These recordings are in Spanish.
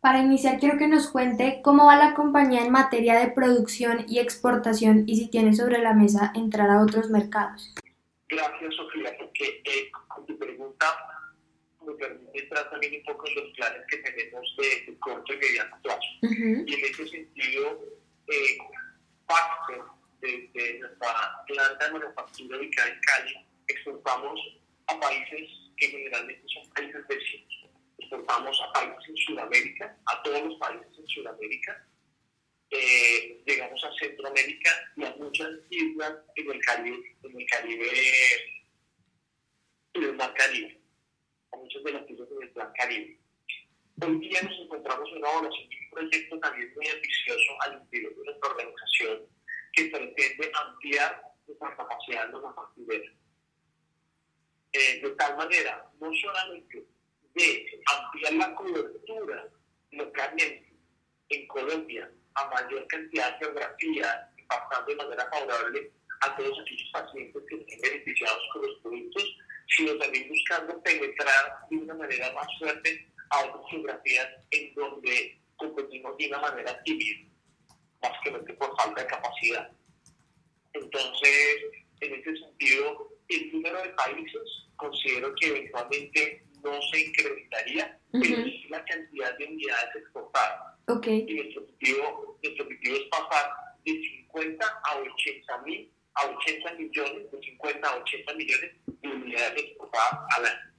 Para iniciar, quiero que nos cuente cómo va la compañía en materia de producción y exportación y si tiene sobre la mesa entrar a otros mercados. Gracias, Sofía, porque eh, con tu pregunta me permite entrar también un poco en los planes que tenemos de, corto y mediano plazo. Y en ese sentido, eh, parte de, nuestra planta de manufactura ubicada en Cali, exportamos a países que generalmente son países vecinos exportamos a países en Sudamérica, a todos los países en Sudamérica, eh, llegamos a Centroamérica y a muchas islas en el Caribe, en el Caribe, en el Mar Caribe, a muchas de las islas en el Mar Caribe. Hoy día nos encontramos en una evaluación de un proyecto también muy ambicioso al interior de nuestra organización que pretende ampliar nuestra capacidad de manufacturera. Eh, de tal manera, no solamente de ampliar la cobertura localmente en Colombia a mayor cantidad de geografía, impactando de manera favorable a todos aquellos pacientes que estén beneficiados con los productos, sino también buscando penetrar de una manera más fuerte a otras geografías en donde competimos de una manera tímida, básicamente por falta de capacidad. Entonces, en ese sentido, el número de países considero que eventualmente no se incrementaría, pero sí la cantidad de unidades exportadas. Okay. Y nuestro objetivo, nuestro objetivo es pasar de 50 a 80 mil, a 80 millones, de 50 a 80 millones de unidades exportadas al año.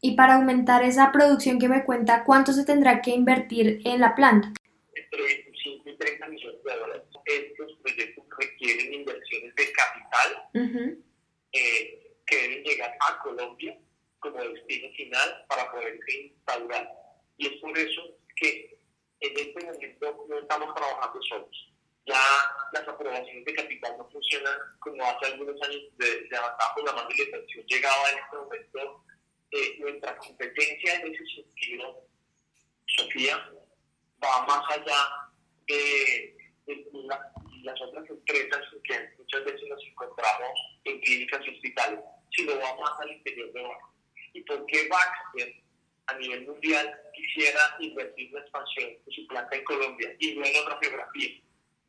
Y para aumentar esa producción que me cuenta, ¿cuánto se tendrá que invertir en la planta? Entre 25 y 30 millones de dólares. Estos proyectos requieren inversiones de capital eh, que deben llegar a Colombia como destino final para poderse instaurar. Y es por eso que en este momento no estamos trabajando solos. Ya las aprobaciones de capital no funcionan como hace algunos años de, de la la Llegaba en este momento eh, nuestra competencia en ese sentido, Sofía, va más allá de, las otras empresas que muchas veces nos encontramos en clínicas y hospitales, sino va más al interior de Banco y por qué Baxter a nivel mundial quisiera invertir la expansión de su planta en Colombia y no en otra geografía,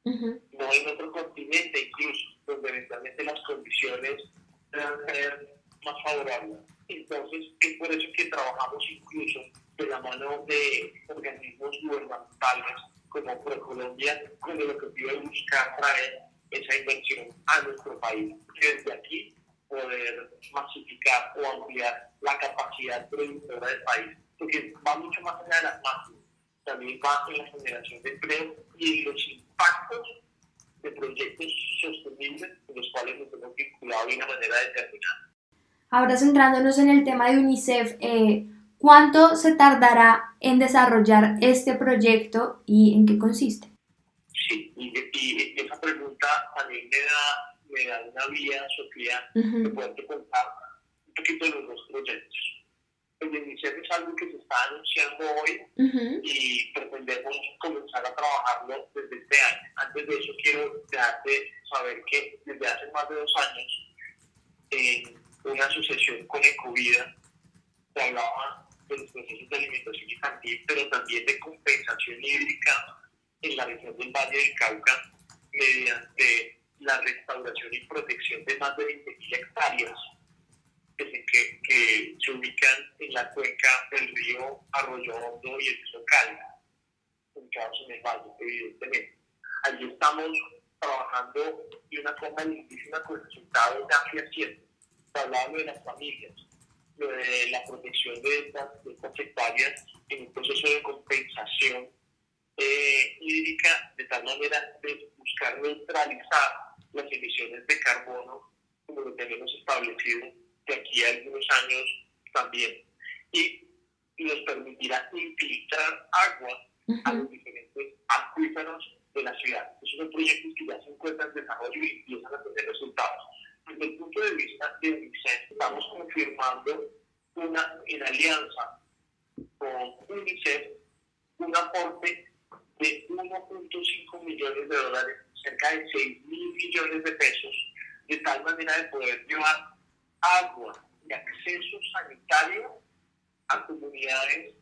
no en otro continente incluso, donde eventualmente las condiciones deben ser más favorables. Entonces, es por eso que trabajamos incluso de la mano de organismos gubernamentales como ProColombia, con el objetivo de buscar traer esa inversión a nuestro país. Desde aquí poder masificar o ampliar la capacidad productora del país, porque va mucho más allá de las masas, también va en la generación de empleo y en los impactos de proyectos sostenibles con los cuales nos hemos vinculado de una manera determinada. Ahora centrándonos en el tema de UNICEF, eh, ¿cuánto se tardará en desarrollar este proyecto y en qué consiste? Sí, y, y esa pregunta también me da me da una vía, Sofía, uh de poder contar un poquito de los dos proyectos. El de UNICEF es algo que se está anunciando hoy y pretendemos comenzar a trabajarlo desde este año. Antes de eso quiero dejarte saber que desde hace más de dos años en una asociación con Ecovida se hablaba de los procesos de alimentación infantil, pero también de compensación hídrica en la región del Valle del Cauca mediante la restauración y protección de más de 20.000 hectáreas que, que, se ubican en la cuenca del río Arroyo Hondo y el río Cali, ubicados en el valle, evidentemente. Allí estamos trabajando de una forma lindísima con resultados ya fehacientes. Hablando de las familias, de la protección de estas, de estas hectáreas en un proceso de compensación eh, hídrica de tal manera de buscar neutralizar las emisiones de carbono como lo tenemos establecido de aquí a algunos años también. Y nos permitirá infiltrar agua a los diferentes acuíferos de la ciudad. Esos son proyectos que ya se encuentran en desarrollo y empiezan a tener resultados. Desde el punto de vista de UNICEF, estamos confirmando una, en alianza con UNICEF un aporte de 1.5 millones de dólares cerca de 6 mil millones de pesos, de tal manera de poder llevar agua y acceso sanitario a comunidades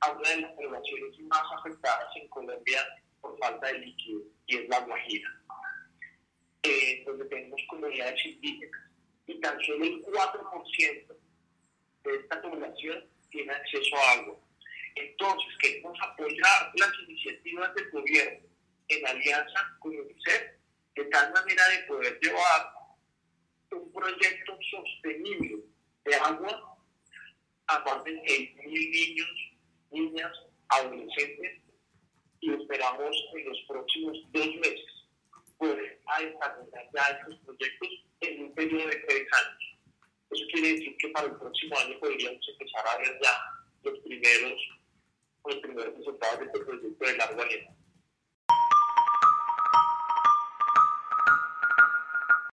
a una de las poblaciones más afectadas en Colombia por falta de líquido, y es la Guajira, eh, donde tenemos comunidades indígenas, y tan solo el 4% de esta población tiene acceso a agua. Entonces, queremos apoyar las iniciativas del gobierno en alianza con UNICEF, de tal manera de poder llevar un proyecto sostenible de agua a más de mil niños, niñas, adolescentes, y esperamos en los próximos dos meses poder desarrollar ya estos proyectos en un periodo de tres años. Eso quiere decir que para el próximo año podríamos empezar a ver ya los primeros, los primeros resultados de este proyecto de largo aliento.